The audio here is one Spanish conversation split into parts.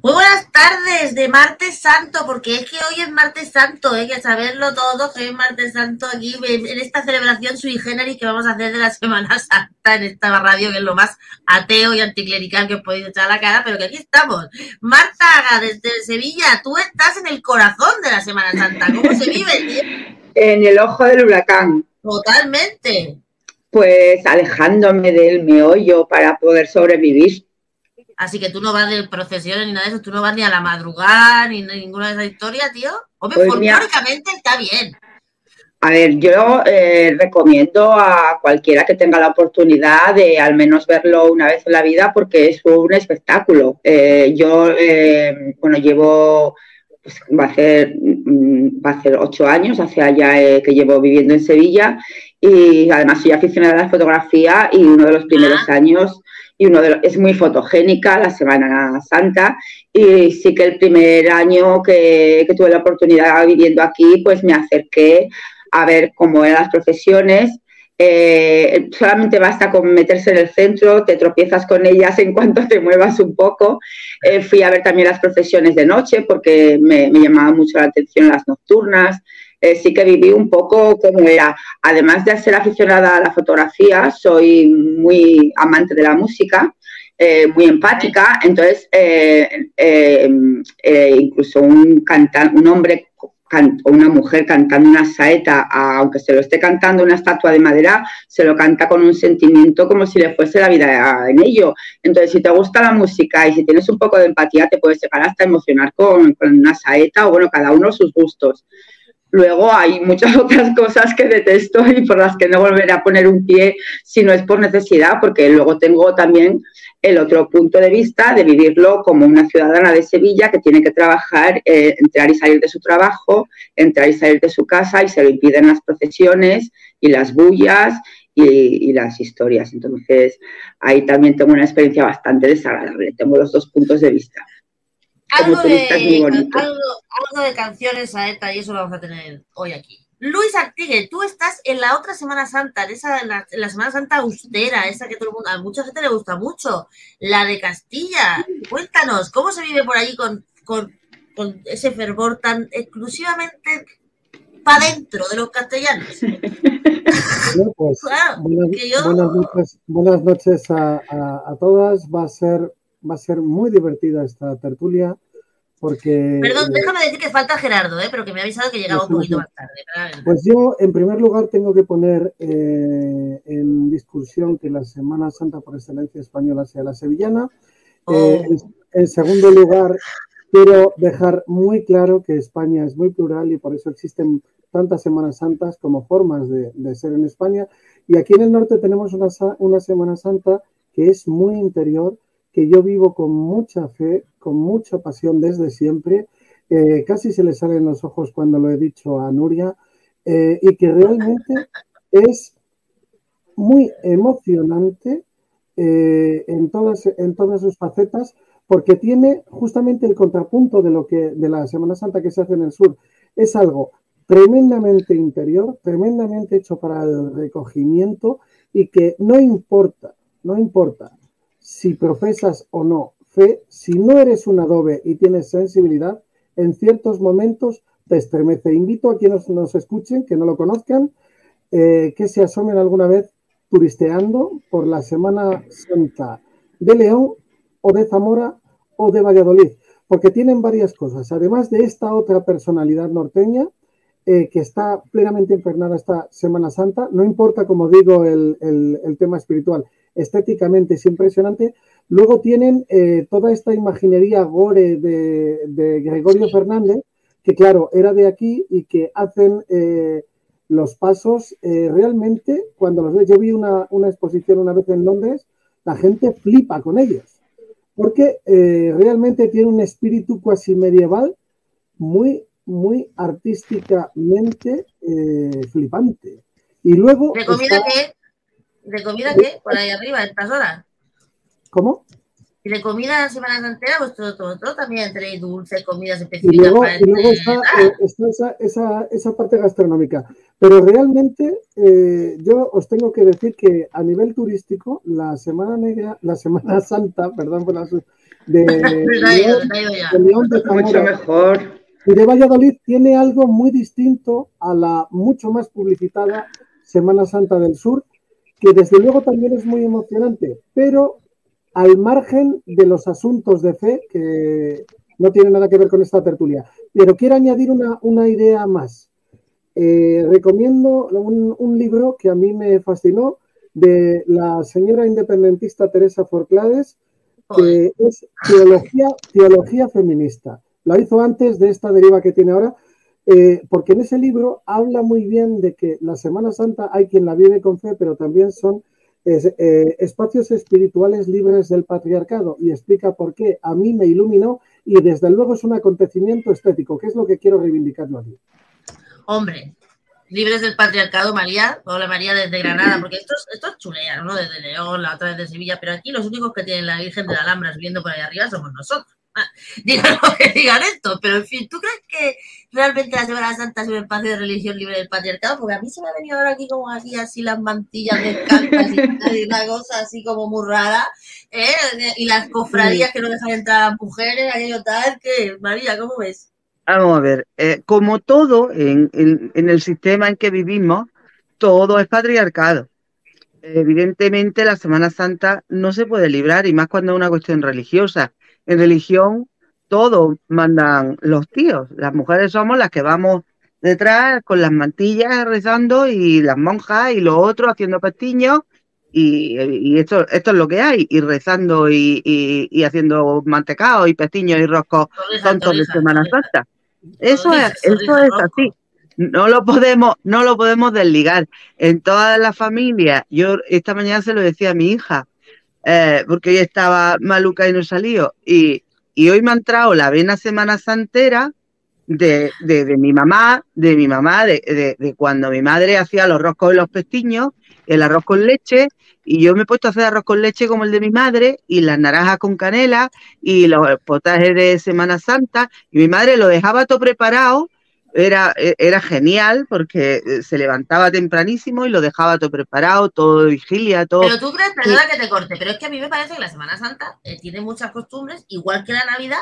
Muy buenas tardes de martes santo, porque es que hoy es martes santo, hay que saberlo todo, que es martes santo aquí en esta celebración sui generis que vamos a hacer de la Semana Santa en esta radio, que es lo más ateo y anticlerical que os podéis echar a la cara, pero que aquí estamos. Marta Haga, desde Sevilla, tú estás en el corazón de la Semana Santa, ¿cómo se vive? tío? en el ojo del huracán, Totalmente. Pues alejándome del meollo para poder sobrevivir. Así que tú no vas de procesiones ni nada de eso, tú no vas ni a la madrugada ni ni ninguna de esas historias, tío. Hombre, Pues folclóricamente está bien. A ver, yo eh, recomiendo a cualquiera que tenga la oportunidad de al menos verlo una vez en la vida porque es un espectáculo. Eh, yo, eh, bueno, llevo, pues, va, a ser, mm, va a ser ocho años hacia allá que llevo viviendo en Sevilla y además soy aficionada a la fotografía y uno de los primeros años y uno de los, es muy fotogénica la Semana Santa y sí que el primer año que, que tuve la oportunidad viviendo aquí pues me acerqué a ver cómo eran las profesiones. Eh, solamente basta con meterse en el centro, te tropiezas con ellas en cuanto te muevas un poco. Eh, fui a ver también las profesiones de noche porque me, me llamaba mucho la atención las nocturnas. Eh, sí que viví un poco cómo era. Además de ser aficionada a la fotografía, soy muy amante de la música. eh, muy empática, entonces eh, incluso un canta- un hombre o una mujer cantando una saeta, aunque se lo esté cantando una estatua de madera, se lo canta con un sentimiento como si le fuese la vida en ello. Entonces, si te gusta la música y si tienes un poco de empatía, te puedes llegar hasta emocionar con una saeta o, bueno, cada uno sus gustos. Luego hay muchas otras cosas que detesto y por las que no volveré a poner un pie si no es por necesidad, porque luego tengo también el otro punto de vista de vivirlo como una ciudadana de Sevilla que tiene que trabajar, eh, entrar y salir de su trabajo, entrar y salir de su casa y se lo impiden las procesiones y las bullas y, y las historias. Entonces, ahí también tengo una experiencia bastante desagradable. Tengo los dos puntos de vista. Algo de, algo, algo de canciones a ETA y eso lo vamos a tener hoy aquí. Luis Artigue, tú estás en la otra Semana Santa, en, esa, en, la, en la Semana Santa austera, esa que todo el mundo, a mucha gente le gusta mucho, la de Castilla. Cuéntanos, ¿cómo se vive por allí con, con, con ese fervor tan exclusivamente para dentro de los castellanos? Bueno, pues, Claro, buenas, que yo- buenas noches, buenas noches a, a- a todas. Va a ser va a ser muy divertida esta tertulia porque Perdón, eh, déjame decir que falta Gerardo, ¿eh? pero que me ha avisado que llegaba un poquito más tarde. pues yo en primer lugar tengo que poner eh, en discusión que la Semana Santa por excelencia española sea la sevillana. Oh. Eh, en, en segundo lugar, quiero dejar muy claro que España es muy plural y por eso existen tantas Semanas Santas como formas de, de ser en España. Y aquí en el norte tenemos una, una Semana Santa que es muy interior, que yo vivo con mucha fe, con mucha pasión desde siempre. Eh, casi se le salen los ojos cuando lo he dicho a Nuria, eh, y que realmente es muy emocionante eh, en, todas, en todas sus facetas, porque tiene justamente el contrapunto de lo que de la Semana Santa que se hace en el sur. Es algo tremendamente interior, tremendamente hecho para el recogimiento y que no importa, no importa si profesas o no fe, si no eres un adobe y tienes sensibilidad, en ciertos momentos te estremece. Invito a quienes nos escuchen, que no lo conozcan, eh, que se asomen alguna vez turisteando por la Semana Santa de León o de Zamora o de Valladolid, porque tienen varias cosas. Además de esta otra personalidad norteña, eh, que está plenamente infernada esta Semana Santa, no importa, como digo, el, el- el tema espiritual, estéticamente es impresionante. Luego tienen eh, toda esta imaginería gore de, de Gregorio Fernández, que claro, era de aquí y que hacen eh, los pasos realmente, cuando los ves, yo vi una, una exposición una vez en Londres, la gente flipa con ellos, porque realmente tiene un espíritu cuasi medieval muy, muy artísticamente eh, flipante. Y luego... ¿De comida está- qué? ¿De comida qué? Por ahí arriba, a estas horas. ¿Cómo? Y de comida la Semana Santera, pues todo, todo, todo también tenéis dulces, comidas Y específicas. luego, para y luego está, ah, eh, está esa, esa, esa parte gastronómica. Pero realmente eh, yo os tengo que decir que a nivel turístico, la Semana Negra, la Semana Santa, perdón por la su- de, León, de Mucho mejor. Y de Valladolid tiene algo muy distinto a la mucho más publicitada Semana Santa del Sur, que desde luego también es muy emocionante, pero al margen de los asuntos de fe, que no tiene nada que ver con esta tertulia. Pero quiero añadir una, una idea más. Eh, recomiendo un, un libro que a mí me fascinó de la señora independentista Teresa Forclades, que es teología, teología feminista. Lo hizo antes de esta deriva que tiene ahora, eh, porque en ese libro habla muy bien de que la Semana Santa hay quien la vive con fe, pero también son eh, espacios espirituales libres del patriarcado y explica por qué a mí me iluminó y desde luego es un acontecimiento estético, que es lo que quiero reivindicarlo aquí. Hombre, libres del patriarcado, María. Hola, María, desde Granada, porque esto es, esto es chulea, ¿no? Desde León, la otra vez de Sevilla, pero aquí los únicos que tienen la Virgen de la Alhambra subiendo por ahí arriba somos nosotros. Digan lo que digan esto, pero en fin, ¿tú crees que realmente la Semana Santa es un espacio de religión libre del patriarcado? Porque a mí se me ha venido ahora aquí como aquí así las mantillas de cantas y, una cosa así como muy rara, ¿eh? Y las cofradías que no dejan entrar a las mujeres, aquello tal, que María, ¿cómo ves? Vamos a ver, eh, como todo en, en- en el sistema en que vivimos, todo es patriarcado. Evidentemente, la Semana Santa no se puede librar, y más cuando es una cuestión religiosa. En religión, todo mandan los tíos. Las mujeres somos las que vamos detrás con las mantillas rezando y las monjas y los otros haciendo pestiños. Y, y esto, esto es lo que hay, y rezando y, y- y haciendo mantecao y pestiños y roscos Torrijas, tontos de Semana. Santa. Eso es, eso es así. No lo podemos, no lo podemos desligar. En todas las familias, yo esta mañana se lo decía a mi hija, eh, porque hoy estaba maluca y no salió. Y, y hoy me ha entrado la vena semana santera de, de, mi mamá, de mi mamá, de, de- de cuando mi madre hacía los roscos y los pestiños, el arroz con leche, y yo me he puesto a hacer arroz con leche como el de mi madre, y las naranjas con canela, y los potajes de Semana Santa, y mi madre lo dejaba todo preparado, era, e- era genial porque eh, se levantaba tempranísimo y lo dejaba todo preparado, todo vigilia, todo. Pero tú crees, perdona que te corte, pero es que a mí me parece que la Semana Santa eh, tiene muchas costumbres, igual que la Navidad,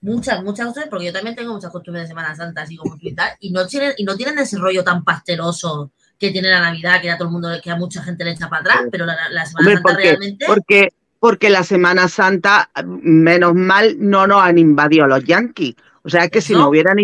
muchas, muchas costumbres, porque yo también tengo muchas costumbres de Semana Santa, así como tú y tal, y no tienen, y no tienen ese rollo tan pasteloso que tiene la Navidad, que a todo el mundo, que a mucha gente le echa para atrás, pero la, la Semana Hombre, Santa realmente. Porque, porque la Semana Santa, menos mal, no nos han invadido los yanquis. O sea, que si no hubieran,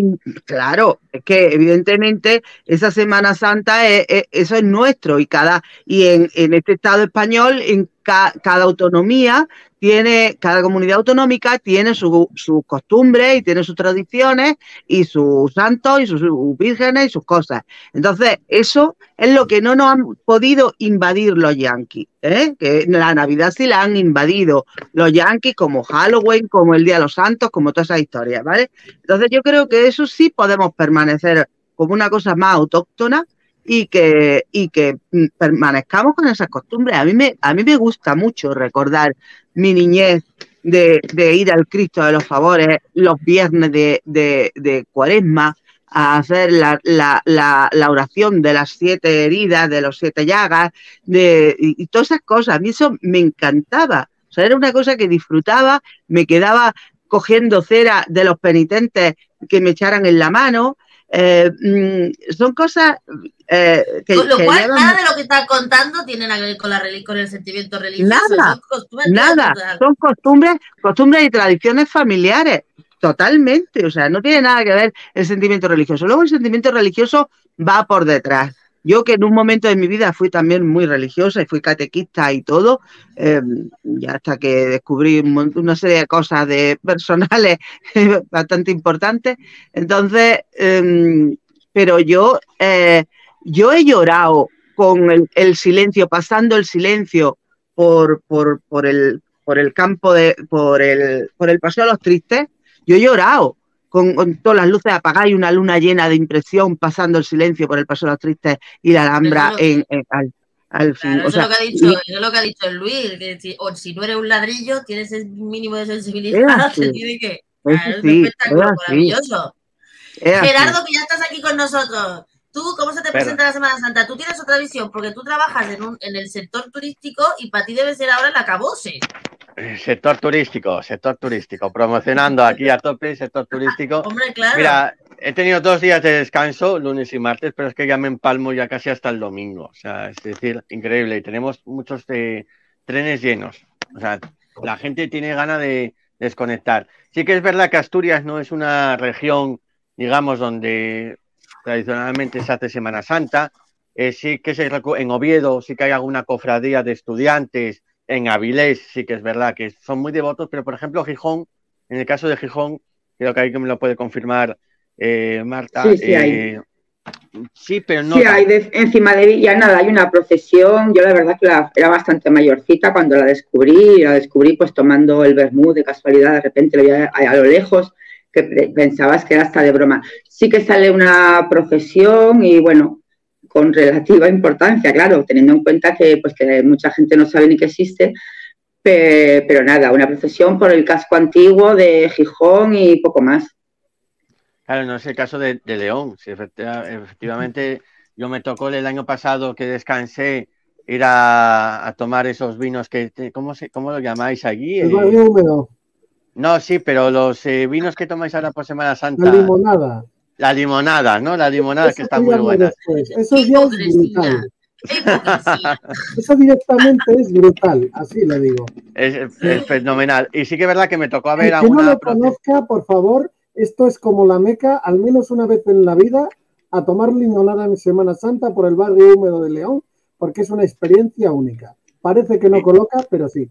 claro, es que evidentemente esa Semana Santa, es- es- eso es nuestro y cada, y en, en este Estado español, en ca- cada autonomía tiene, cada comunidad autonómica tiene su- sus costumbres y tiene sus tradiciones y sus santos y sus, sus vírgenes y sus cosas. Entonces, eso es lo que no nos han podido invadir los yanquis, ¿eh? que la Navidad sí la han invadido los yanquis como Halloween, como el Día de los Santos, como todas esas historias, ¿vale? Entonces yo creo que eso sí podemos permanecer como una cosa más autóctona y que, y que mm, permanezcamos con esas costumbres. A mí me, a mí me gusta mucho recordar mi niñez de, ir al Cristo de los Favores los viernes de, de, Cuaresma a hacer la, la, la, oración de las siete heridas, de los siete llagas, de, y, y todas esas cosas. A mí eso me encantaba. O sea, era una cosa que disfrutaba, me quedaba cogiendo cera de los penitentes que me echaran en la mano. Eh, mm, son cosas eh, que, Con lo que cual, llevan- nada de lo que estás contando tiene nada que ver con, la, con el sentimiento religioso. Nada, son costumbres Nada, son costumbres, costumbres y tradiciones familiares, totalmente. O sea, no tiene nada que ver el sentimiento religioso. Luego el sentimiento religioso va por detrás. Yo que en un momento de mi vida fui también muy religiosa y fui catequista y todo, eh, ya hasta que descubrí una serie de cosas de personales bastante importantes. Entonces, eh, pero yo, eh, yo he llorado con el, el silencio, pasando el silencio por, por, por, el, por el campo de, por el, por el paseo de los tristes, yo he llorado con, con todas las luces apagadas y una luna llena de impresión pasando el silencio por el paseo de los tristes y la Alhambra en, en- al- Al fin, Claro, o sea, lo que ha dicho, y- eso lo que ha dicho Luis, que si, o si no eres un ladrillo, tienes el mínimo de sensibilidad, así. te tiene que... Eso Claro, es un espectáculo es maravilloso. es. Gerardo, que ya estás aquí con nosotros. ¿Tú cómo se te Pero- presenta la Semana Santa? Tú tienes otra visión, porque tú trabajas en, un, en el sector turístico y para ti debe ser ahora el acabose. Eh, Sector turístico, sector turístico, promocionando aquí a tope, sector turístico. Hombre, claro. Mira, he tenido dos días de descanso, lunes y martes, pero es que ya me empalmo ya casi hasta el domingo. O sea, es decir, increíble. Y tenemos muchos eh, trenes llenos. O sea, la gente tiene ganas de desconectar. Sí que es verdad que Asturias no es una región, digamos, donde tradicionalmente se hace Semana Santa. Eh, sí que se en Oviedo sí que hay alguna cofradía de estudiantes, en Avilés sí que es verdad que son muy devotos, pero por ejemplo Gijón, en el caso de Gijón, creo que ahí que me lo puede confirmar eh, Marta. Sí, sí hay. eh, sí, pero no. sí, hay de- encima de Villanada hay una procesión. Yo la verdad que la- era bastante mayorcita cuando la descubrí. La descubrí pues tomando el vermú de casualidad. De repente lo vi a, a lo lejos que pe- pensabas que era hasta de broma. Sí que sale una procesión y bueno, con relativa importancia, claro, teniendo en cuenta que pues que mucha gente no sabe ni que existe. Pe- Pero nada, una procesión por el casco antiguo de Gijón y poco más. Claro, no es el caso de, de León. Sí, efectivamente, yo me tocó el año pasado que descansé ir a, a tomar esos vinos que, te- ¿cómo, se, cómo lo llamáis allí? El Eh, húmedo, no, sí, pero los eh, vinos que tomáis ahora por Semana Santa, la limonada. la limonada, ¿no? La limonada que está muy buena. después. Eso ya es brutal. Eso directamente es brutal, así le digo. Es, es fenomenal. Y sí que es verdad que me tocó El ver a que no una lo conozca, por favor, esto es como la meca, al menos una vez en la vida, a tomar limonada en Semana Santa por el barrio húmedo de León, porque es una experiencia única. Parece que no coloca, pero sí.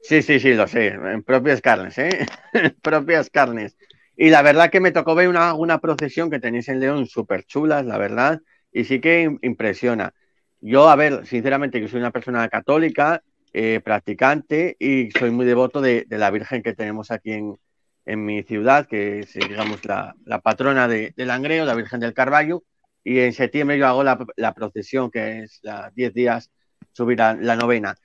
Sí, sí, sí, lo sé, en propias carnes, ¿eh? En propias carnes. Y la verdad que me tocó ver una, una procesión que tenéis en León súper chulas, la verdad, y sí que im- impresiona. Yo, a ver, sinceramente, que soy una persona católica, eh, practicante, y soy muy devoto de, de la Virgen que tenemos aquí en, en mi ciudad, que es, digamos, la, la patrona de, de Langreo, la Virgen del Carballo, y en septiembre yo hago la, la procesión, que es la 10 días, subir la novena.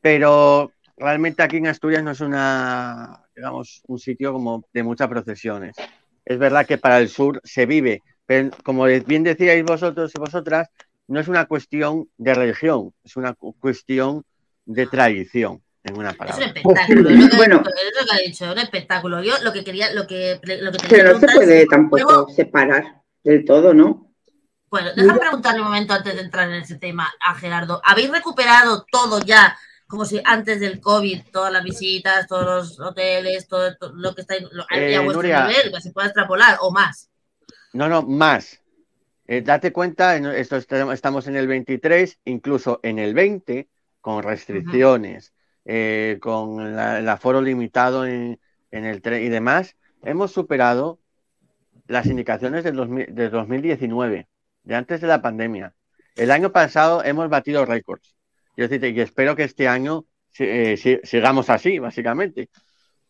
Pero realmente aquí en Asturias no es una, digamos, un sitio como de muchas procesiones. Es verdad que para el sur se vive, pero como bien decíais vosotros y vosotras, no es una cuestión de religión, es una cu- cuestión de tradición, en una Es un palabra. espectáculo, es lo que, Bueno. ha dicho, es lo que ha dicho, un espectáculo. Yo lo que quería, lo que, lo que Pero no se puede es, tampoco luego- separar del todo, ¿no? Bueno, déjame preguntarle un momento antes de entrar en ese tema a Gerardo. ¿Habéis recuperado todo ya, como si antes del COVID, todas las visitas, todos los hoteles, todo, todo lo que está en- lo- Eh, a vuestro Nuria. nivel, que se pueda extrapolar o más? No, no, más. Eh, date cuenta, en- esto est- estamos en el 23, incluso en el 20, con restricciones, eh, con la- el aforo limitado en, en el tren y demás, hemos superado las indicaciones del 2000 de 2019, de antes de la pandemia. El año pasado hemos batido récords. Quiero decirte, y espero que este año eh, si- sigamos así, básicamente.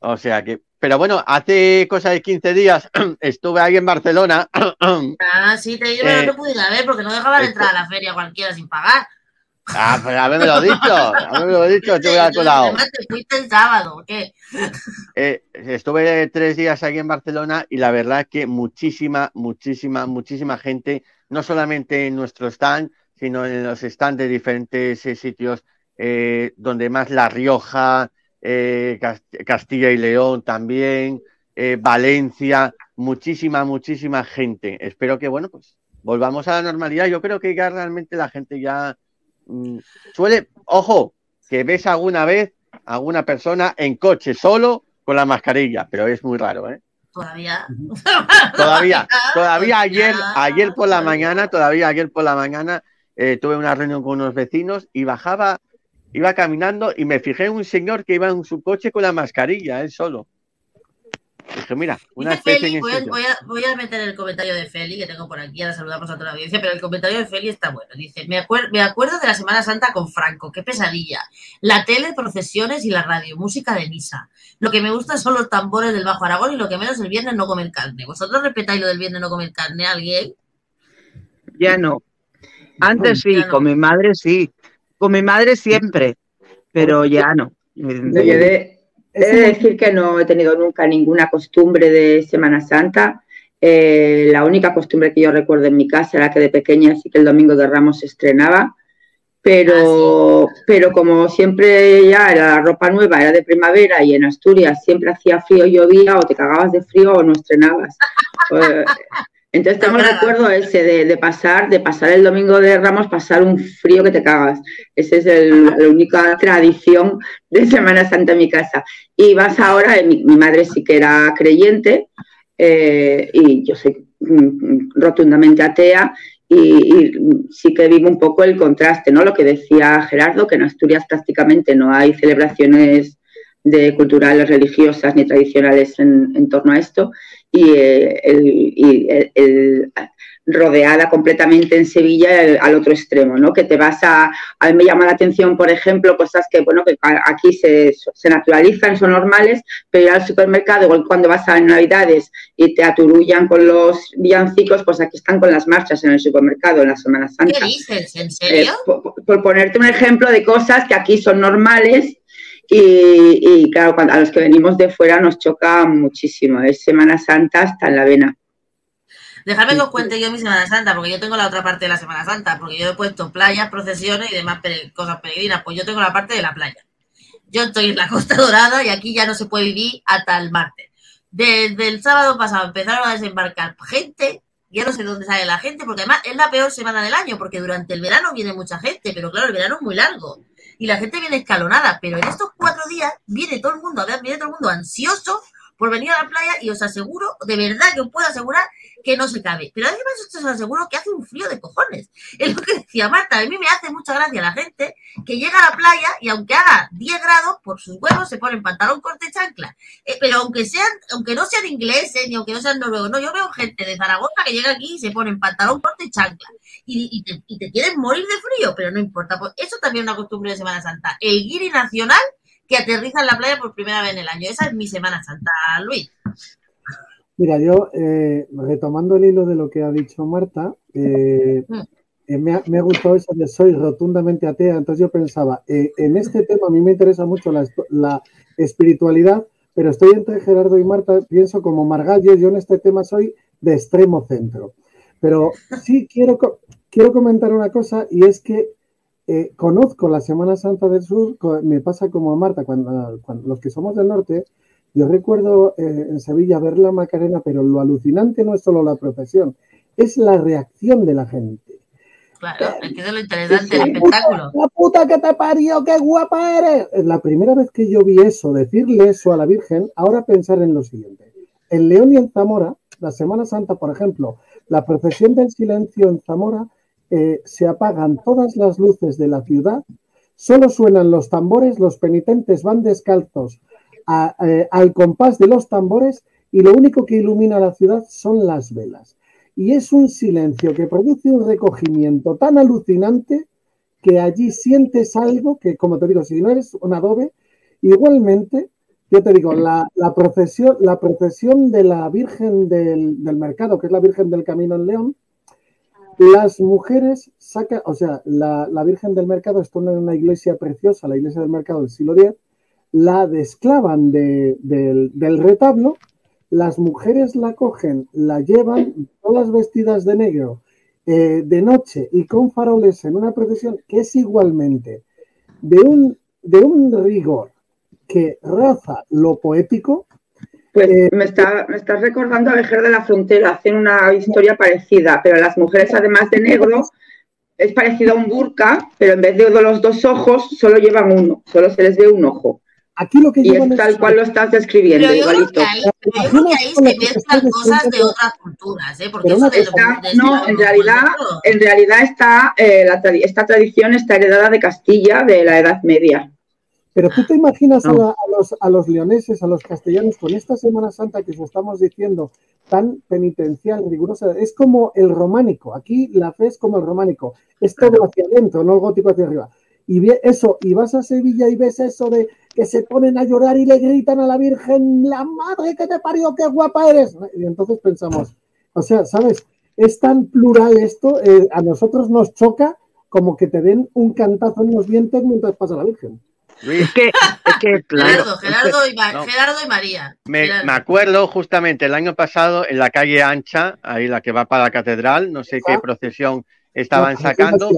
O sea que, pero bueno, hace cosa de 15 días estuve ahí en Barcelona. Ah, sí, te digo, Eh, no pude ir a ver porque no dejaban esto- entrar a la feria cualquiera sin pagar. Ah, pues haberme lo dicho, haberme lo dicho, estuve al colado. Te fuiste el sábado, ¿o ¿qué? Eh, estuve tres días aquí en Barcelona y la verdad que muchísima, muchísima, muchísima gente, no solamente en nuestro stand, sino en los stands de diferentes eh, sitios eh, donde más La Rioja, eh, Cas- Castilla y León también, Valencia, muchísima, muchísima gente. Espero que, bueno, pues volvamos a la normalidad. Yo creo que ya realmente la gente ya mm, suele, ojo, que ves alguna vez a alguna persona en coche solo con la mascarilla, pero es muy raro, ¿eh? Todavía. Todavía, todavía ayer, Ya, ayer por la mañana, todavía ayer por la mañana, eh, tuve una reunión con unos vecinos y bajaba, iba caminando y me fijé en un señor que iba en su coche con la mascarilla, él solo. Dije, mira, una Dice especie Feli, en voy a, voy, a, voy a meter el comentario de Feli, que tengo por aquí, ahora saludamos a toda la audiencia, pero el comentario de Feli está bueno. Dice, me, acuer- me acuerdo de la Semana Santa con Franco, qué pesadilla. La tele, procesiones y la radio, música de misa. Lo que me gusta son los tambores del Bajo Aragón y lo que menos el viernes no comer carne. ¿Vosotros respetáis lo del viernes no comer carne? ¿Alguien? Ya no. Antes sí, no. con mi madre sí, con mi madre siempre, pero ya no. Yo he de, he de decir que no he tenido nunca ninguna costumbre de Semana Santa. Eh, la única costumbre que yo recuerdo en mi casa era que de pequeña sí que el domingo de Ramos se estrenaba, pero, pero como siempre ya era la ropa nueva, era de primavera y en Asturias siempre hacía frío, llovía o te cagabas de frío o no estrenabas. Eh, Entonces tengo el recuerdo ese de, de pasar, de pasar el domingo de Ramos, pasar un frío que te cagas. Esa es el- la única tradición de Semana Santa en mi casa. Y vas ahora, eh, mi, mi madre sí que era creyente eh, y yo soy mm, rotundamente atea y, y sí que vivo un poco el contraste, ¿no? Lo que decía Gerardo, que en Asturias prácticamente no hay celebraciones de culturales, religiosas ni tradicionales en, en torno a esto y, eh, el, y el- el- rodeada completamente en Sevilla el- al otro extremo, ¿no? Que te vas a, a mí me llama la atención, por ejemplo, cosas que, bueno, que aquí se, se naturalizan, son normales, pero ir al supermercado, igual cuando vas a Navidades y te aturullan con los villancicos, pues aquí están con las marchas en el supermercado en la Semana ¿Qué Santa. dices? ¿En Eh, serio? por, por ponerte un ejemplo de cosas que aquí son normales y, y, claro, cuando, a los que venimos de fuera nos choca muchísimo. Es Semana Santa hasta en la vena. Dejadme que os cuente yo mi Semana Santa, porque yo tengo la otra parte de la Semana Santa, porque yo he puesto playas, procesiones y demás cosas peregrinas. Pues yo tengo la parte de la playa. Yo estoy en la Costa Dorada y aquí ya no se puede vivir hasta el martes. Desde el sábado pasado empezaron a desembarcar gente, ya no sé dónde sale la gente, porque además es la peor semana del año, porque durante el verano viene mucha gente, pero claro, el verano es muy largo y la gente viene escalonada, pero en estos cuatro días viene todo el mundo, viene todo el mundo ansioso por venir a la playa y os aseguro, de verdad que os puedo asegurar que no se cabe. Pero además os aseguro que hace un frío de cojones. Es lo que decía Marta, a mí me hace mucha gracia la gente que llega a la playa y aunque haga 10 grados, por sus huevos se ponen pantalón corte chancla. Eh, pero aunque sean, aunque no sean ingleses ni aunque no sean noruegos, no, yo veo gente de Zaragoza que llega aquí y se ponen pantalón corte chancla. Y, y te, y te quieren morir de frío, pero no importa. Pues eso también es una costumbre de Semana Santa. El guiri nacional que aterriza en la playa por primera vez en el año. Esa es mi Semana Santa, Luis. Mira, yo, eh, retomando el hilo de lo que ha dicho Marta, eh, Mm. eh, me, ha, me ha gustado eso de soy rotundamente atea, entonces yo pensaba, eh, en este tema a mí me interesa mucho la, espiritualidad, pero estoy entre Gerardo y Marta, pienso como Margallo, yo en este tema soy de extremo centro. Pero sí quiero, quiero comentar una cosa y es que eh, conozco la Semana Santa del Sur, me pasa como a Marta, cuando, cuando los que somos del norte, yo recuerdo eh, en Sevilla ver la Macarena, pero lo alucinante no es solo la procesión, es la reacción de la gente. Claro, es que es lo interesante del espectáculo. ¡La puta que te parió, qué guapa eres! La primera vez que yo vi eso, decirle eso a la Virgen, ahora pensar en lo siguiente. En León y en Zamora, la Semana Santa, por ejemplo, la procesión del silencio en Zamora, eh, se apagan todas las luces de la ciudad, solo suenan los tambores, los penitentes van descalzos eh, al compás de los tambores y lo único que ilumina la ciudad son las velas. Y es un silencio que produce un recogimiento tan alucinante que allí sientes algo que, como te digo, si no eres un adobe, igualmente, yo te digo, la, la procesión, la procesión de la Virgen del, del Mercado, que es la Virgen del Camino en León, las mujeres sacan, o sea, la, la Virgen del Mercado está en una iglesia preciosa, la iglesia del Mercado del siglo X, la desclavan de- del, del retablo, las mujeres la cogen, la llevan todas vestidas de negro, eh, de noche y con faroles en una procesión que es igualmente de un, de un rigor que raza lo poético, Pues Eh, me, está, me estás recordando a Vejer de la Frontera, hacen una historia parecida, pero las mujeres, además de negro, es parecido a un burka, pero en vez de los dos ojos, solo llevan uno, solo se les ve un ojo. Aquí lo que Y es tal cual lo estás describiendo, Pero yo creo igualito. que ahí, pero yo creo que ahí se mezclan cosas de otras culturas, ¿eh? Porque eso de lo Está- de- no, en realidad, en realidad está, eh, la esta tradición está heredada de Castilla de la Edad Media. Pero tú te imaginas a, No. la- a los, a los leoneses, a los castellanos, con esta Semana Santa que os estamos diciendo, tan penitencial, rigurosa, es como el románico. Aquí la fe es como el románico, es todo hacia adentro, no el gótico hacia arriba. Y eso, y vas a Sevilla y ves eso de que se ponen a llorar y le gritan a la Virgen, la madre que te parió, qué guapa eres. Y entonces pensamos, o sea, ¿sabes? Es tan plural esto, eh, a nosotros nos choca como que te den un cantazo en los dientes mientras pasa la Virgen. Es que, es que, claro. Gerardo, Gerardo, y Ma- no. Gerardo y María. me, Gerardo. me acuerdo justamente el año pasado en la calle Ancha, ahí la que va para la catedral, no sé qué Ah. procesión estaban No, sacando.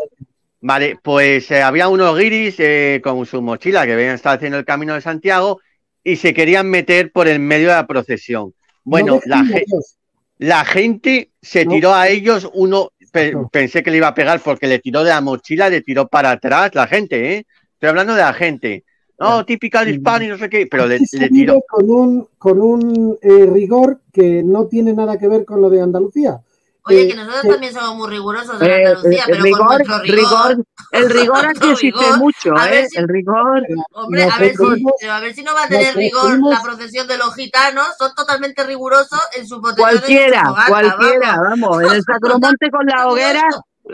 Vale, pues eh, había unos guiris eh, con su mochila que venían estar haciendo el camino de Santiago y se querían meter por el medio de la procesión. Bueno, no la, ge- Dios. la gente se No. tiró a ellos, uno pe- No. pensé que le iba a pegar porque le tiró de la mochila, le tiró para atrás la gente, ¿eh? Estoy hablando de la gente. No, típica de hispano y no sé qué, pero le, le tiró. con un, con un eh, rigor que no tiene nada que ver con lo de Andalucía. Oye, eh, que nosotros también somos muy rigurosos en Eh, Andalucía, eh, pero rigor, con rigor. rigor, el rigor aquí existe rigor, mucho, ¿eh? si- El rigor. Hombre, a ver, si, pero a ver si no va a tener rigor la procesión de los gitanos. Son totalmente rigurosos en su su Cualquiera, fogata, cualquiera, vamos. vamos, en el Sacromonte con la hoguera,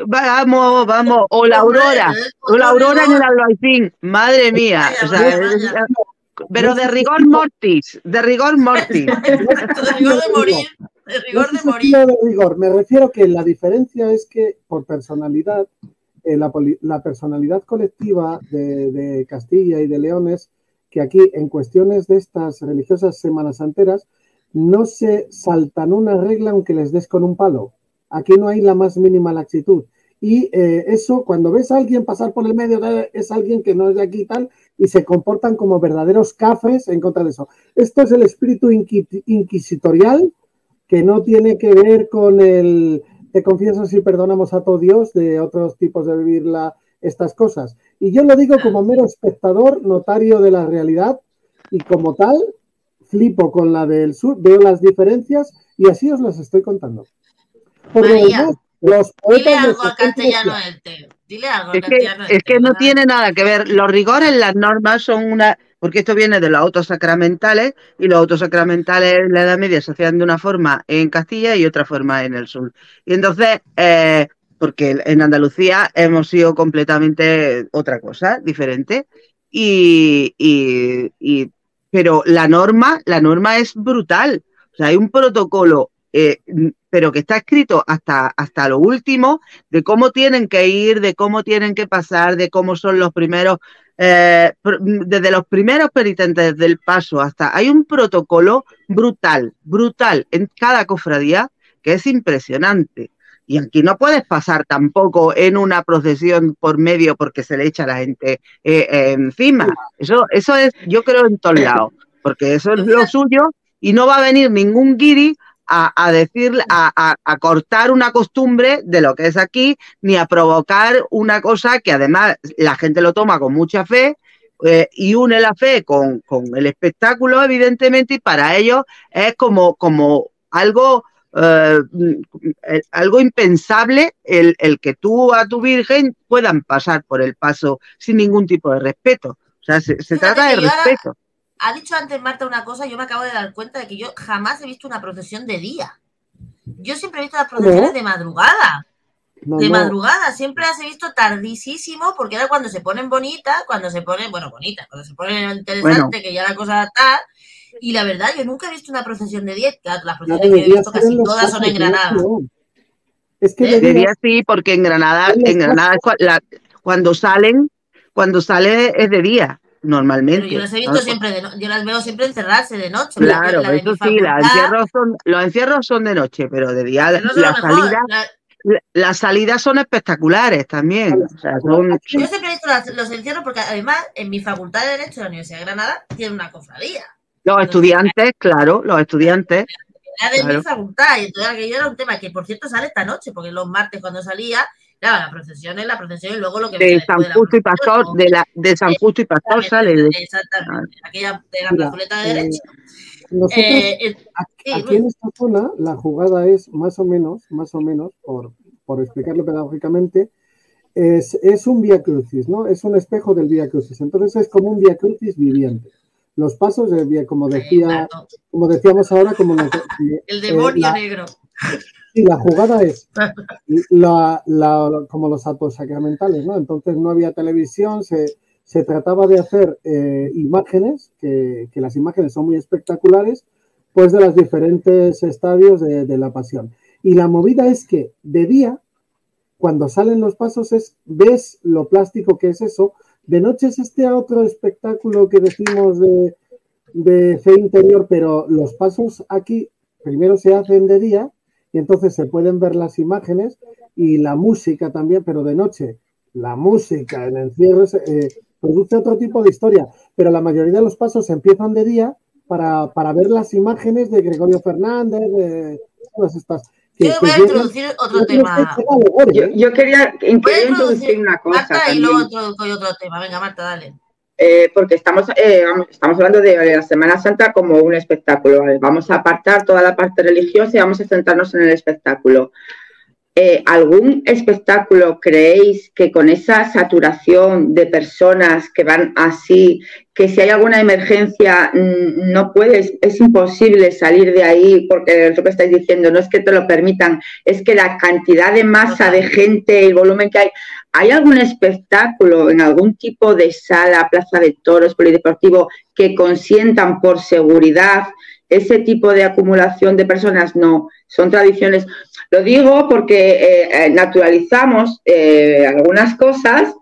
vamos, vamos, o la aurora, eh, o la aurora en el albaicín, madre mía, o sea, pero de rigor mortis, de rigor mortis. De rigor de morir. De rigor No de morir. de rigor, me refiero que la diferencia es que por personalidad, eh, la, personalidad colectiva de, de Castilla y de León es que aquí en cuestiones de estas religiosas semanas anteras no se saltan una regla aunque les des con un palo. Aquí no hay la más mínima laxitud. Y eh, eso, cuando ves a alguien pasar por el medio, eh, es alguien que no es de aquí y tal, y se comportan como verdaderos cafres en contra de eso. Esto es el espíritu inqui- inquisitorial que no tiene que ver con el te confieso si perdonamos a todo Dios de otros tipos de vivir la, estas cosas. Y yo lo digo como mero espectador, notario de la realidad, y como tal, flipo con la del sur, veo las diferencias y así os las estoy contando. Por lo demás, los Dile poetas algo al castellano decían- este. Dile algo al Es que, castellano es este, que no ¿verdad? tiene nada que ver. Los rigores, las normas son una, porque esto viene de los autos sacramentales y los autos sacramentales en la Edad Media se hacían de una forma en Castilla y otra forma en el sur. Y entonces, eh, porque en Andalucía hemos sido completamente otra cosa, diferente. Y, y- y- pero la norma, la norma es brutal. O sea, hay un protocolo, eh, pero que está escrito hasta, hasta lo último de cómo tienen que ir, de cómo tienen que pasar, de cómo son los primeros, eh, desde los primeros penitentes del paso hasta. Hay un protocolo brutal, brutal en cada cofradía que es impresionante. Y aquí no puedes pasar tampoco en una procesión por medio porque se le echa a la gente eh, encima. Eso, eso es, yo creo, en todos lados, porque eso es lo suyo y no va a venir ningún guiri a, a decir, a, a- a cortar una costumbre de lo que es aquí, ni a provocar una cosa que además la gente lo toma con mucha fe eh, y une la fe con, con el espectáculo, evidentemente, y para ellos es como, como algo, eh, eh, algo impensable el, el que tú a tu Virgen puedan pasar por el paso sin ningún tipo de respeto. O sea, se, trata de ahora- respeto. Ha dicho antes Marta una cosa, yo me acabo de dar cuenta de que yo jamás he visto una procesión de día. Yo siempre he visto las procesiones de madrugada. No, de no, madrugada, siempre las he visto tardísimo, porque era cuando se ponen bonitas, cuando se ponen, bueno, bonitas, cuando se ponen interesante, que ya la cosa está. Y la verdad, yo nunca he visto una procesión de 10, claro, las no procesiones que he visto casi todas son en Granada. Es que ¿Eh? de día- sí, porque en Granada, En Granada la- cuando salen, cuando sale es de día, normalmente. Pero yo las he visto ¿no? siempre, de no- yo las veo siempre encerrarse de noche. Claro, la eso sí, la encierros son, los encierros son de noche, pero de día pero no son la lo mejor, salida, la- la- las salidas son espectaculares también. O sea, son, Yo siempre he visto las- los encierros porque además en mi facultad de Derecho de la Universidad de Granada tiene una cofradía. los estudiantes, claro, los estudiantes. Era de Claro. mi facultad y entonces aquello era un tema que por cierto sale esta noche porque los martes cuando salía, claro, la procesión es la procesión y luego lo que de San después de Justo y Pastor, de la de San Justo y Pastor sale. de- Exactamente, aquella de la plazoleta de eh, Derecho. nosotros Eh, eh, Aquí en esta zona la jugada es más o menos, más o menos, por, por explicarlo pedagógicamente, es, es un vía crucis, ¿no? Es un espejo del vía crucis. Entonces es como un vía crucis viviente. Los pasos, de vía- como decía, como decíamos ahora, como nos- eh, El demonio la- negro. Sí, la jugada es la, como los actos sacramentales, ¿no? Entonces no había televisión, se, se trataba de hacer eh, imágenes, que, que las imágenes son muy espectaculares, pues de los diferentes estadios de, de la pasión. Y la movida es que de día cuando salen los pasos es, ves lo plástico que es eso. De noche es este otro espectáculo que decimos de, de fe interior, pero los pasos aquí primero se hacen de día y entonces se pueden ver las imágenes y la música también, pero de noche. La música en encierros eh, produce otro tipo de historia, pero la mayoría de los pasos empiezan de día para, para ver las imágenes de Gregorio Fernández, de todas estas. Yo voy a introducir otro tema. Yo, yo quería introducir una cosa. Marta, y luego introduzco otro tema. Venga, Marta, dale. Eh, porque estamos, eh, estamos hablando de la Semana Santa como un espectáculo. Vamos a apartar toda la parte religiosa y vamos a centrarnos en el espectáculo. Eh, ¿Algún espectáculo creéis que con esa saturación de personas que van así, que si hay alguna emergencia mm, no puedes, es imposible salir de ahí porque lo que estáis diciendo, no es que te lo permitan, es que la cantidad de masa de gente, el volumen que hay, ¿Hay algún espectáculo en algún tipo de sala, plaza de toros, polideportivo, que consientan por seguridad ese tipo de acumulación de personas? No, son tradiciones. Lo digo porque eh, eh, naturalizamos eh, algunas cosas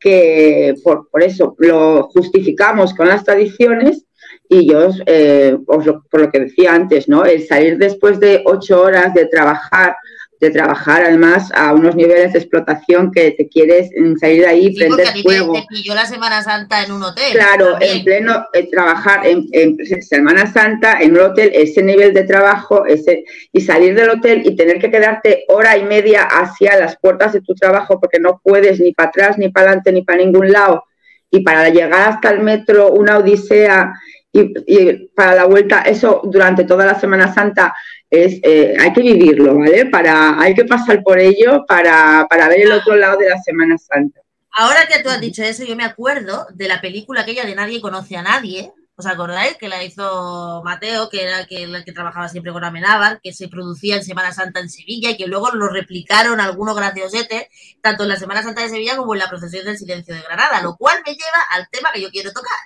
que por, eso lo justificamos con las tradiciones y yo, eh, os lo- por lo que decía antes, ¿no? El salir después de ocho horas de trabajar, de trabajar además a unos niveles de explotación que te quieres salir de ahí, Sí, porque prender a ti te, fuego. te pilló la Semana Santa en un hotel. Claro, también. en pleno eh, trabajar en, en Semana Santa en un hotel, ese nivel de trabajo, ese y salir del hotel y tener que quedarte hora y media hacia las puertas de tu trabajo porque no puedes ni para atrás, ni para adelante, ni para ningún lado. Y para llegar hasta el metro, una odisea y, y para la vuelta, eso durante toda la Semana Santa es eh, hay que vivirlo, ¿vale? Para, hay que pasar por ello para, para ver el otro lado de la Semana Santa. Ahora que tú has dicho eso, yo me acuerdo de la película aquella de Nadie conoce a nadie. ¿Os acordáis? Que la hizo Mateo, que era que, el que trabajaba siempre con Amenábar, que se producía en Semana Santa en Sevilla y que luego lo replicaron algunos graciosetes, tanto en la Semana Santa de Sevilla como en la procesión del silencio de Granada, lo cual me lleva al tema que yo quiero tocar.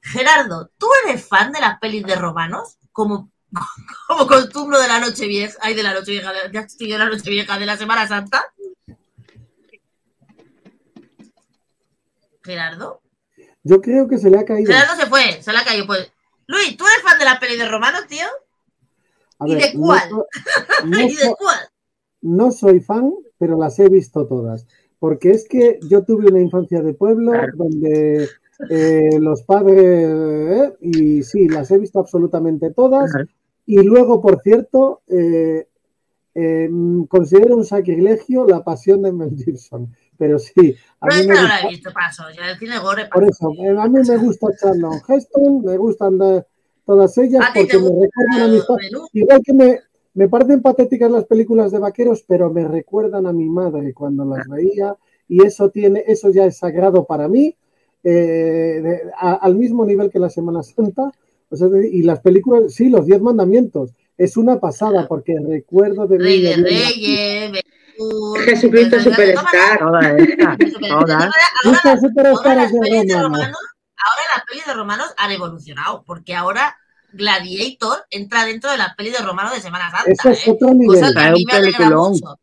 Gerardo, ¿tú eres fan de las pelis de romanos? Como, como costumbre de la noche vieja, ay, de la noche vieja, ya estoy de la noche vieja, de la Semana Santa. Gerardo. Yo creo que se le ha caído. Gerardo se fue, se la cayó. Pues, Luis, ¿tú eres fan de las pelis de romanos, tío? A ¿Y ver, de cuál? No, ¿Y de cuál? no soy fan, pero las he visto todas. Porque es que yo tuve una infancia de pueblo Claro. donde eh, los padres, eh, y sí, las he visto absolutamente todas. Y luego, por cierto, eh, eh, considero un sacrilegio la pasión de Mel Gibson. Pero sí, a mí me no la gusta, he visto, paso. Ya el cine gore, por paso. eso, eh, a mí me gusta Charlton Heston, me gustan de- todas ellas porque me recuerdan a Menú. Igual que me, me parecen patéticas las películas de vaqueros, pero me recuerdan a mi madre cuando las veía y eso tiene, eso ya es sagrado para mí, eh, de- a- al mismo nivel que la Semana Santa. O sea, y las películas, sí, los Diez Mandamientos, es una pasada porque recuerdo de Rey de Reyes, Jesucristo Superstar. Todas estas, todas Ahora, las pelis de Romano. romanos, han evolucionado, porque ahora Gladiator entra dentro de las pelis de romanos de Semana Santa. Eso es ¿eh? otro nivel. Cosa que a Es mí un peliculón. mucho.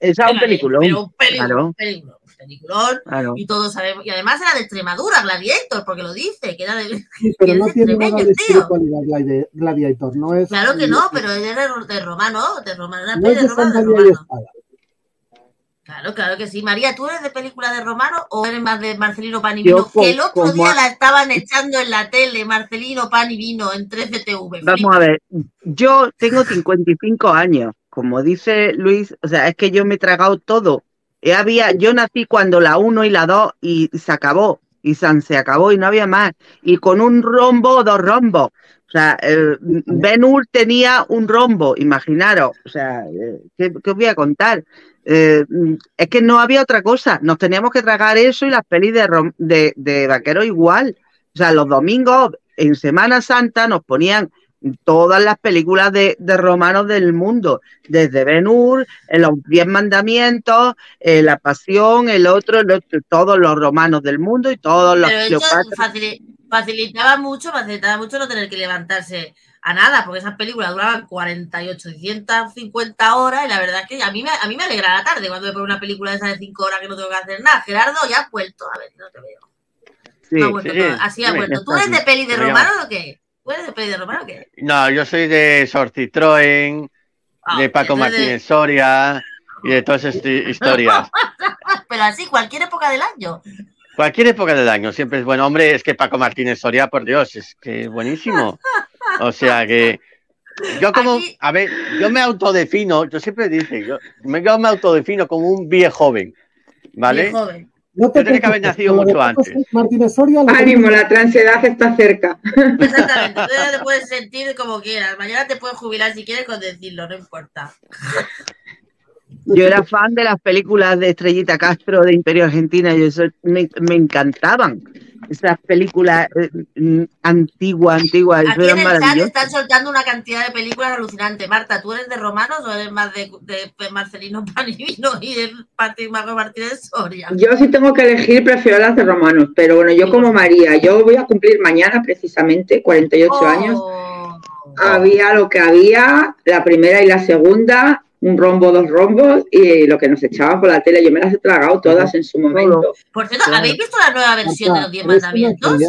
Esa es un peliculón. Pero un peliculón, Claro. Peliculón. Claro. Y todos sabemos. Y además era de Extremadura, Gladiator, porque lo dice, que era de. Sí, pero no tiene nada de espiritualidad Gladi- Gladiator, no es... Claro que no, pero era de, romano, de romano, una No es de de romano, de. Claro, claro que sí. María, ¿tú eres de película de romano o eres más de Marcelino Pan y Vino? Que el otro como día a- la estaban echando en la tele, Marcelino Pan y Vino, en 13TV. Vamos a ver, yo tengo 55 años, como dice Luis, o sea, es que yo me he tragado todo. Eh, había, yo nací cuando la 1 y la 2 y se acabó, y San se acabó y no había más. Y con un rombo o dos rombos. O sea, Ben tenía un rombo, imaginaros. O sea, eh, ¿qué, qué os voy a contar? Eh, es que no había otra cosa. Nos teníamos que tragar eso y las pelis de, rom- de, de vaquero igual. O sea, los domingos en Semana Santa nos ponían todas las películas de, de romanos del mundo, desde Ben Hur, los Diez Mandamientos, eh, La Pasión, el otro, el otro, todos los romanos del mundo y todos los Pero facili- facilitaba mucho, facilitaba mucho no tener que levantarse a nada, porque esas películas duraban 48, 150 horas y la verdad es que a mí me, a mí me alegra la tarde cuando me pongo una película de esas de 5 horas que no tengo que hacer nada. Gerardo, ya has vuelto, a ver, no te veo. Sí, No ha vuelto sí, sí. Así ha vuelto. ¿Tú eres de peli de romano o qué? ¿Tú eres de peli de romano o qué? No, yo soy de Sor Citroën, Ah, de Paco de- Martínez Soria y de todas estas historias. Pero así, cualquier época del año. Cualquier época del año siempre es bueno. Hombre, es que Paco Martínez Soria, por Dios, es que es buenísimo. O sea que yo como, Aquí- a ver, yo me autodefino, yo siempre dije, yo me, yo me autodefino como un viejo joven, ¿vale? Bien joven. No Yo tenía que haber nacido mucho antes. Martínez Soria, Ánimo, la transedad está cerca. Exactamente. Tú ya te puedes sentir como quieras. Mañana te puedes jubilar si quieres con decirlo, no importa. Yo era fan de las películas de Estrellita Castro de Imperio Argentina y eso me, me encantaban. Esas películas eh, mm, antiguas, antiguas, eso Aquí era en el chat maravilloso. están soltando una cantidad de películas alucinante. Marta, ¿tú eres de romanos o eres más de, de Marcelino Panivino y de Martín Mago Martínez Soria? Yo si tengo que elegir prefiero las de romanos, pero bueno, yo como María, yo voy a cumplir mañana precisamente 48 Oh. años. Había lo que había, la primera y la segunda, un rombo, dos rombos y lo que nos echaban por la tele. Yo me las he tragado todas en su momento. Por cierto, Claro. ¿habéis visto la nueva versión de los Diez Mandamientos?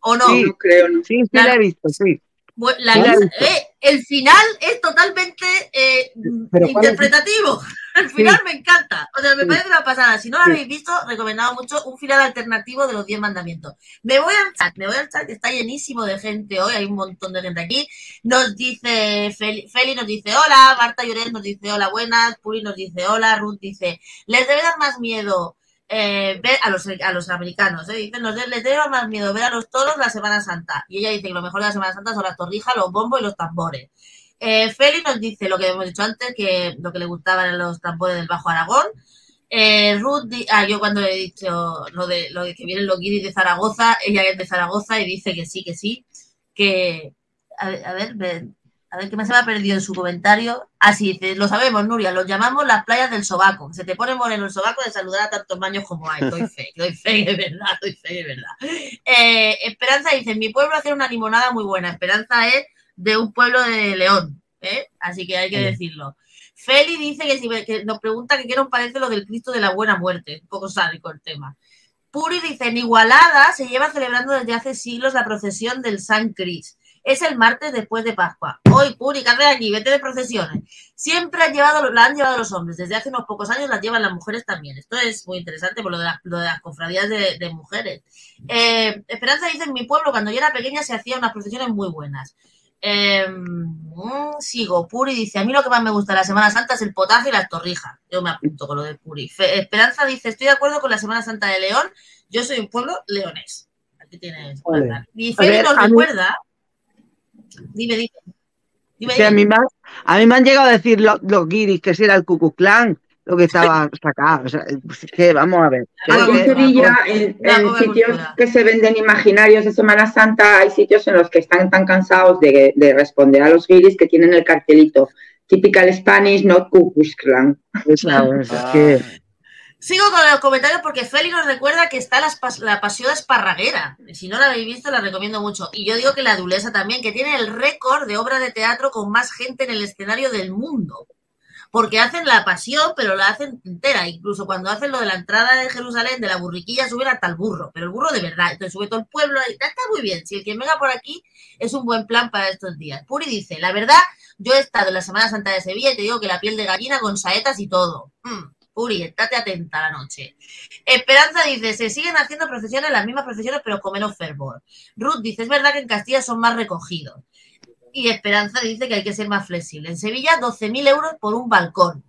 ¿O no? Sí. No creo, no. Sí, sí, la he visto, sí. Bu- la- Sí, la he visto. eh, el final es totalmente eh, Pero ¿cuál es? El final me encanta. O sea, me Sí. parece una pasada. Si no lo habéis visto, recomendado mucho un final alternativo de los 10 mandamientos. Me voy al chat, me voy al chat que está llenísimo de gente hoy. Hay un montón de gente aquí. Nos dice Feli, Feli nos dice hola, Marta Lloret nos dice hola, buenas, Puri nos dice hola, Ruth dice, les debe dar más miedo eh, ver a los, a los americanos, ¿eh? Dicen, nos les debe dar más miedo ver a los toros la Semana Santa. Y ella dice que lo mejor de la Semana Santa son las torrijas, los bombos y los tambores. Eh, nos dice lo que hemos dicho antes, que lo que le gustaban los tambores del Bajo Aragón. Eh, Ruth, ah, yo cuando le he dicho lo de, lo de que vienen los guiris de Zaragoza, ella es de Zaragoza y dice que sí, que sí, que, a ver, a ver, ve- a ver que me se me ha perdido en su comentario. Así dice, lo sabemos, Nuria, los llamamos las playas del sobaco. Se te pone moreno el sobaco de saludar a tantos baños como hay. Doy fe, doy fe, de verdad, doy fe, de verdad. Eh, Esperanza dice, mi pueblo hacer una limonada muy buena. Esperanza es de un pueblo de León, ¿eh? así que hay que decirlo. Feli dice que, si, que nos pregunta que qué nos parece lo del Cristo de la Buena Muerte. Un poco sádico el tema. Puri dice, en Igualada se lleva celebrando desde hace siglos la procesión del San Cris. Es el martes después de Pascua. Hoy, Puri, ¿qué haces aquí? Vete de procesiones. Siempre han llevado, la han llevado los hombres. Desde hace unos pocos años las llevan las mujeres también. Esto es muy interesante por lo de, la- lo de las cofradías de, de mujeres. Eh, Esperanza dice, en mi pueblo, cuando yo era pequeña, se hacían unas procesiones muy buenas. Eh, mm, sigo, Puri dice, a mí lo que más me gusta de la Semana Santa es el potaje y las torrijas. Yo me apunto con lo de Puri. Fe- Esperanza dice, estoy de acuerdo con la Semana Santa de León. Yo soy un pueblo leonés. Aquí tienes. Y ver, nos mí- recuerda. Dime, dime. Dime, a, dime. mí me, han- a mí me han llegado a decir lo- los guiris que si era el Ku Clan lo que estaba sacado. O sea, pues es que vamos a ver. Ah, Aquí en Sevilla, en, sitios que se venden imaginarios de Semana Santa, hay sitios en los que están tan cansados de, de responder a los guiris que tienen el cartelito. Typical Spanish, not Ku Klux Klan. esa- o sea, que- Sigo con los comentarios porque Feli nos recuerda que está la, la Pasión Esparraguera. Si no la habéis visto, la recomiendo mucho. Y yo digo que la Dulesa también, que tiene el récord de obra de teatro con más gente en el escenario del mundo. Porque hacen la pasión, pero la hacen entera. Incluso cuando hacen lo de la entrada de Jerusalén, de la burriquilla, suben hasta el burro. Pero el burro de verdad. Entonces sube todo el pueblo. Y está muy bien. Si el que venga por aquí es un buen plan para estos días. Puri dice, la verdad, yo he estado en la Semana Santa de Sevilla y te digo que la piel de gallina con saetas y todo. Mm, Puri, estate atenta la noche. Esperanza dice, se siguen haciendo procesiones, las mismas procesiones, pero con menos fervor. Ruth dice, es verdad que en Castilla son más recogidos. Y Esperanza dice que hay que ser más flexible. En Sevilla, 12.000 euros por un balcón.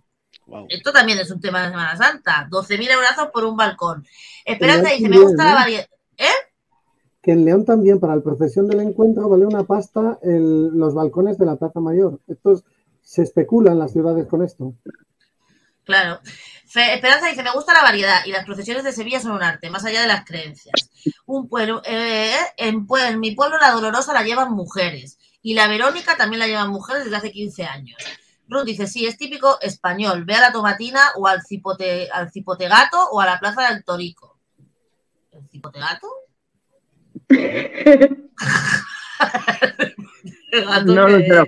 Wow. Esto también es un tema de Semana Santa. 12.000 euros por un balcón. Esperanza dice, me gusta la ¿no? variedad. Que en León también, para la procesión del encuentro, vale una pasta el- los balcones de la Plaza Mayor. Estos se especula en las ciudades con esto. Claro. Fe- Esperanza dice, me gusta la variedad y las procesiones de Sevilla son un arte, más allá de las creencias. Un pueblo, eh, en, en mi pueblo la Dolorosa la llevan mujeres y la Verónica también la llevan mujeres desde hace 15 años. Ruth dice, sí, es típico español, ve a la tomatina o al, cipote, al cipotegato o a la plaza del Torico. ¿El cipotegato? El gato No lo que, lo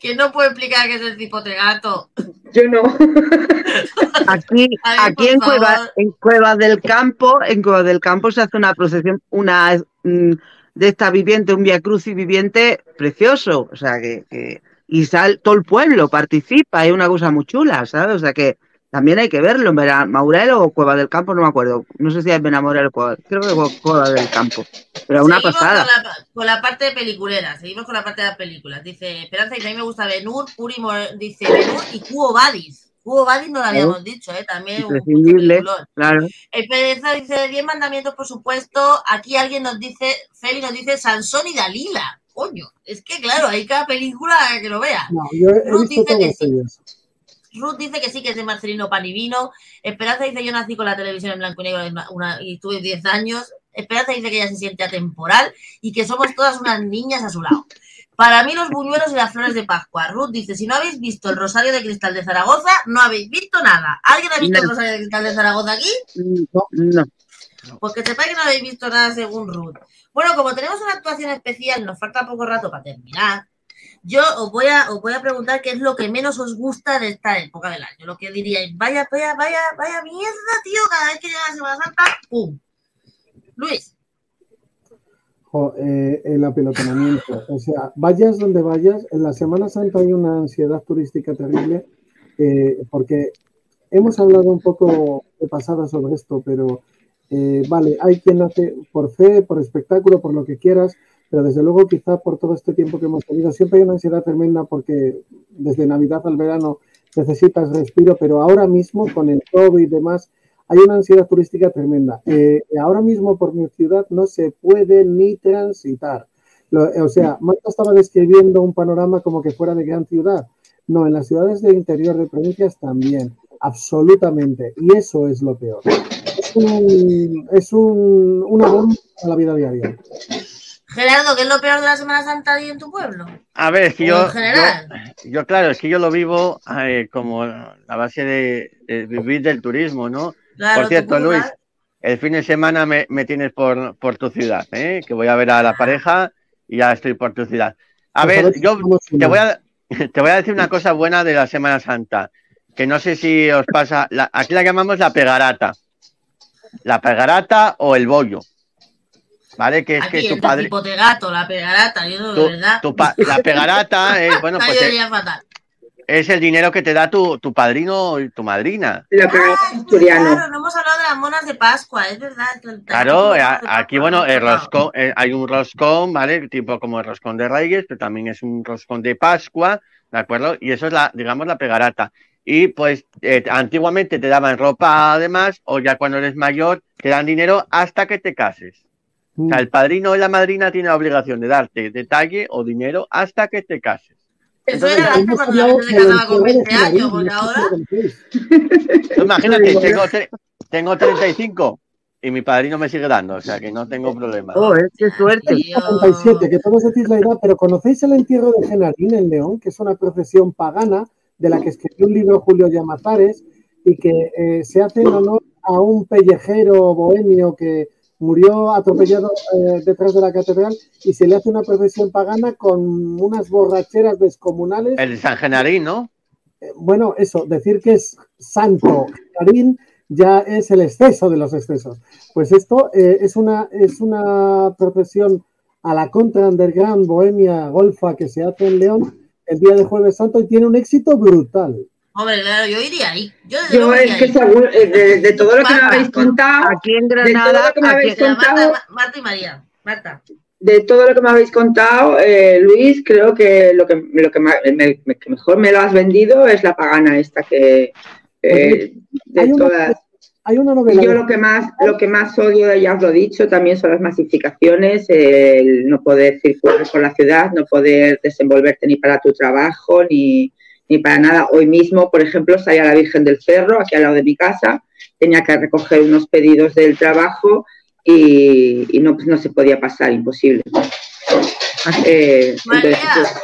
que no puede explicar qué es el cipote gato. Yo no. Aquí, aquí en, Cueva, en Cuevas del Campo, en Cuevas del Campo se hace una procesión, una mm, de esta viviente, un via crucis viviente precioso. O sea que, que- y sal, todo el pueblo participa, es una cosa muy chula, ¿sabes? O sea que también hay que verlo en Maurel o Cueva del Campo, no me acuerdo. No sé si es Benamorel o Cueva, creo que es Cueva del Campo. Pero una Seguimos pasada. Con la, con la parte de peliculera, seguimos con la parte de las películas. Dice Esperanza, dice, a mí me gusta Benur, Puri dice Benur y Cuo Badis. Cuo Badis no lo habíamos dicho, ¿eh? También un Imprescindible, peliculón. claro. Esperanza dice, 10 mandamientos, por supuesto. Aquí alguien nos dice, Feli nos dice Sansón y Dalila. Coño, es que claro, hay cada película que lo vea. No, yo he, he Ruth visto dice que sí. Ruth dice que sí, que es de Marcelino Panivino. Esperanza dice, yo nací con la televisión en blanco y negro una- una- y tuve 10 años. Esperanza dice que ella se siente atemporal y que somos todas unas niñas a su lado. Para mí los buñuelos y las flores de Pascua. Ruth dice, si no habéis visto el Rosario de Cristal de Zaragoza, no habéis visto nada. ¿Alguien ha visto el. Rosario de Cristal de Zaragoza aquí? No, no. Pues que sepáis que no habéis visto nada según Ruth. Bueno, como tenemos una actuación especial, nos falta poco rato para terminar. Yo os voy a, os voy a preguntar qué es lo que menos os gusta de esta época del año. Lo que diríais, vaya, vaya, vaya, vaya mierda, tío, cada vez que llega la Semana Santa, ¡pum! Luis, eh, el apelotonamiento. O sea, vayas donde vayas, en la Semana Santa hay una ansiedad turística terrible, eh, porque hemos hablado un poco de pasada sobre esto, pero eh, vale, hay quien hace por fe, por espectáculo, por lo que quieras, pero desde luego quizá por todo este tiempo que hemos tenido, siempre hay una ansiedad tremenda porque desde Navidad al verano necesitas respiro, pero ahora mismo con el COVID y demás, hay una ansiedad turística tremenda. Eh, ahora mismo por mi ciudad no se puede ni transitar. Lo- o sea, Marta estaba describiendo un panorama como que fuera de gran ciudad. No, en las ciudades del interior de provincias también, absolutamente. Y eso es lo peor. Es, un, es un, una bomba a la vida diaria. Gerardo, ¿qué es lo peor de la Semana Santa ahí en tu pueblo? A ver, es que yo, yo, yo, claro, es que yo lo vivo eh, como la base de, de vivir del turismo, ¿no? Claro, Por cierto. Luis, el fin de semana me, me tienes por, por tu ciudad, ¿eh? que voy a ver a la pareja y ya estoy por tu ciudad. A Pues ver, yo te voy, a, te voy a decir una cosa buena de la Semana Santa, que no sé si os pasa, la- aquí la llamamos la pegarata, la pegarata o el bollo, ¿vale? Que es Aquí que tu el padre, tipo de gato, la pegarata, yo no, tu- verdad. tu pa- la pegarata es, bueno, pues fatal. Es el dinero que te da tu, tu padrino y tu madrina. Lo que Ah, es es asturiano. Claro, no hemos hablado de las monas de Pascua, es verdad. Claro, Pascua, aquí, bueno, no el roscón, eh, hay un roscón, ¿vale? Tipo como el roscón de Reyes, pero también es un roscón de Pascua, ¿de acuerdo? Y eso es la, digamos, la pegarata. Y pues eh, antiguamente te daban ropa además, o ya cuando eres mayor, te dan dinero hasta que te cases. O sea, el padrino o la madrina tiene la obligación de darte detalle o dinero hasta que te cases. Eso Entonces, era antes cuando la gente se casaba con ansiedad 20 de años, porque ahora. imagínate, tengo, tengo 35 y mi padrino me sigue dando, o sea que no tengo problema. Oh, eh, qué suerte. Tío. 77, que todos decís la edad, pero ¿conocéis el entierro de Genarín en León, que es una procesión pagana de la que escribió un libro Julio Llamazares y que eh, se hace en honor a un pellejero bohemio que murió atropellado eh, detrás de la catedral y se le hace una procesión pagana con unas borracheras descomunales? El San Genarín, ¿no? Eh, bueno, eso, decir que es santo Genarín ya es el exceso de los excesos. Pues esto eh, es, una, es una procesión a la contra underground bohemia golfa que se hace en León el día de Jueves Santo y tiene un éxito brutal. Hombre, claro, yo iría ahí. Yo, desde Yo luego, es que ahí. según, eh, de, de todo lo que me habéis contado, Aquí en de todo Granada, lo que me aquí- habéis Mira, contado, Marta, Ma- Marta y María. Marta. de todo lo que me habéis contado, eh, Luis, creo que lo que, lo que, ma- me- me- que mejor me lo has vendido es la pagana esta que eh, Hay de una- todas. Hay una Y novela yo lo que más, lo que más odio, ya os lo he dicho, también son las masificaciones, el no poder circular por la ciudad, no poder desenvolverte ni para tu trabajo, ni, ni para nada. Hoy mismo, por ejemplo, salía la Virgen del Cerro, aquí al lado de mi casa, tenía que recoger unos pedidos del trabajo y, y no, no se podía pasar, imposible. Eh, María, entonces,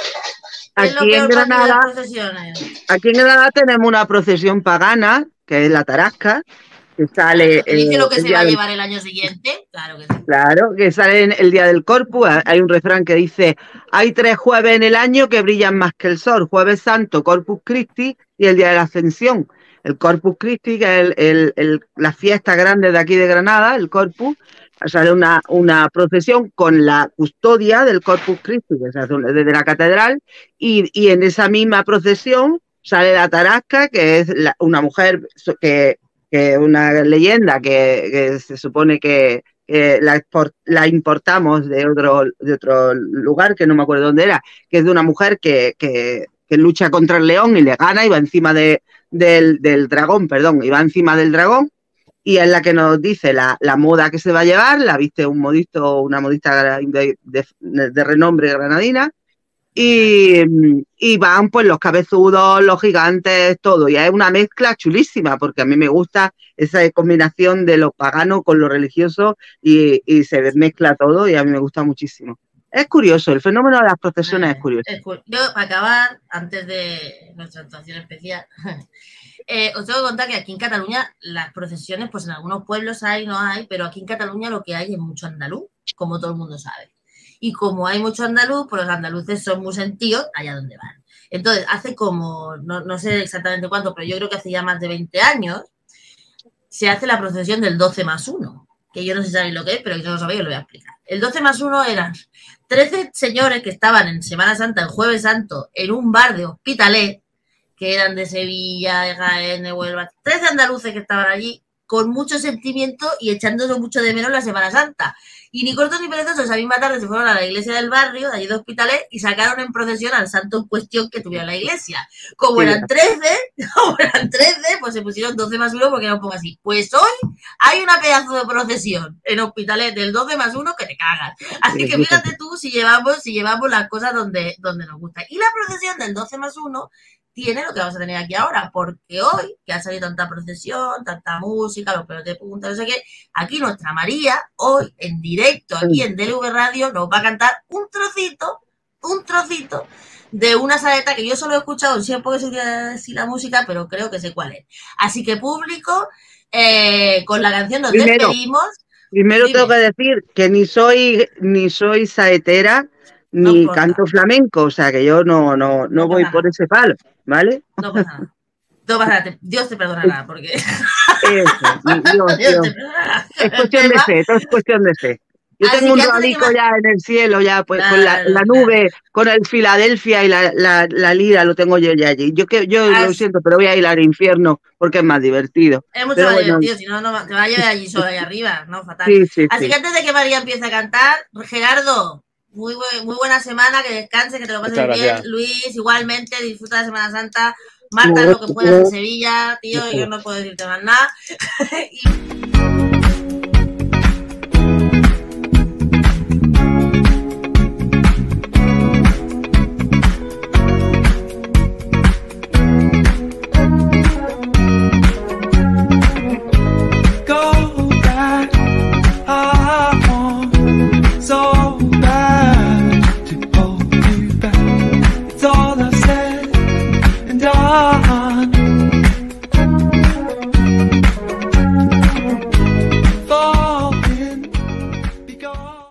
pues, ¿qué es lo Aquí en Granada, aquí en Granada tenemos una procesión pagana, que es la tarasca, que sale. Eh, lo que el se día va a del- llevar el año siguiente. Claro que sí. Claro, que sale en el día del Corpus. Hay un refrán que dice: hay tres jueves en el año que brillan más que el sol: Jueves Santo, Corpus Christi y el día de la Ascensión. El Corpus Christi, que es el- el- el- la fiesta grande de aquí de Granada, el Corpus, sale una, una procesión con la custodia del Corpus Christi, que se hace desde la catedral, y, y en esa misma procesión sale la Tarasca, que es la- una mujer que, que una leyenda que, que se supone que, la, la importamos de otro, de otro lugar, que no me acuerdo dónde era, que es de una mujer que, que- que lucha contra el león y le gana y va encima de, del, del dragón, perdón, y va encima del dragón y es la que nos dice la, la moda que se va a llevar, la viste un modisto, una modista de- de renombre granadina, y, y van pues los cabezudos, los gigantes, todo, y es una mezcla chulísima, porque a mí me gusta esa combinación de lo pagano con lo religioso y, y se mezcla todo y a mí me gusta muchísimo. Es curioso, el fenómeno de las procesiones es curioso. Es cu- Yo, para acabar, antes de nuestra actuación especial, eh, os tengo que contar que aquí en Cataluña las procesiones, pues en algunos pueblos hay, no hay, pero aquí en Cataluña lo que hay es mucho andaluz, como todo el mundo sabe. Y como hay mucho andaluz, pues los andaluces son muy sentidos allá donde van. Entonces, hace como, no, no sé exactamente cuánto, pero yo creo que hace ya más de 20 años, se hace la procesión del 12 más 1, que yo no sé si sabéis lo que es, pero yo no lo sabéis, os lo voy a explicar. El 12 más 1 eran 13 señores que estaban en Semana Santa, el Jueves Santo, en un bar de Hospitalet, que eran de Sevilla, de Jaén, de Huelva, 13 andaluces que estaban allí con mucho sentimiento y echándose mucho de menos la Semana Santa. Y ni cortos ni perezosos, esa misma tarde se fueron a la iglesia del barrio, de allí de Hospitalet, y sacaron en procesión al santo en cuestión que tuviera la iglesia. Como eran 13, como eran 13, pues se pusieron 12 más 1 porque era un poco así. Pues hoy hay una pedazo de procesión en Hospitalet del 12 más 1 que te cagas. Así que fíjate tú si llevamos, si llevamos las cosas donde, donde nos gusta. Y la procesión del 12 más 1 tiene lo que vamos a tener aquí ahora, porque hoy, que ha salido tanta procesión, tanta música, los pelos de punta, no sé qué, aquí nuestra María, hoy en directo, aquí en DLV Radio, nos va a cantar un trocito, un trocito de una saeta que yo solo he escuchado, por qué se decir la música, pero creo que sé cuál es. Así que público, eh, con la canción nos Primero, despedimos. Primero Dime. tengo que decir que ni soy ni soy saetera No ni importa. canto flamenco, o sea que yo no no, no No voy por ese palo, ¿vale? No pasa nada. No pasa nada, te- Dios te perdonará, porque Eso, Dios. Es cuestión de fe, todo es cuestión de fe. Yo Así tengo un que radico ya en el cielo, ya pues con la, claro. nube, con el Filadelfia y la, la, la lira, lo tengo yo ya allí. Yo que yo lo siento, pero voy a ir al infierno porque es más divertido. Es mucho Pero más bueno. divertido, si no, no te va a llevar allí solo ahí arriba, ¿no? Fatal. Sí, sí, Así sí. que antes de que María empiece a cantar, Gerardo, muy, muy buena semana, que descanse, que te lo pases bien. gracias. Luis, igualmente, disfruta la Semana Santa. Marta, lo que puedas en Sevilla, tío, yo no puedo decirte más nada. Y-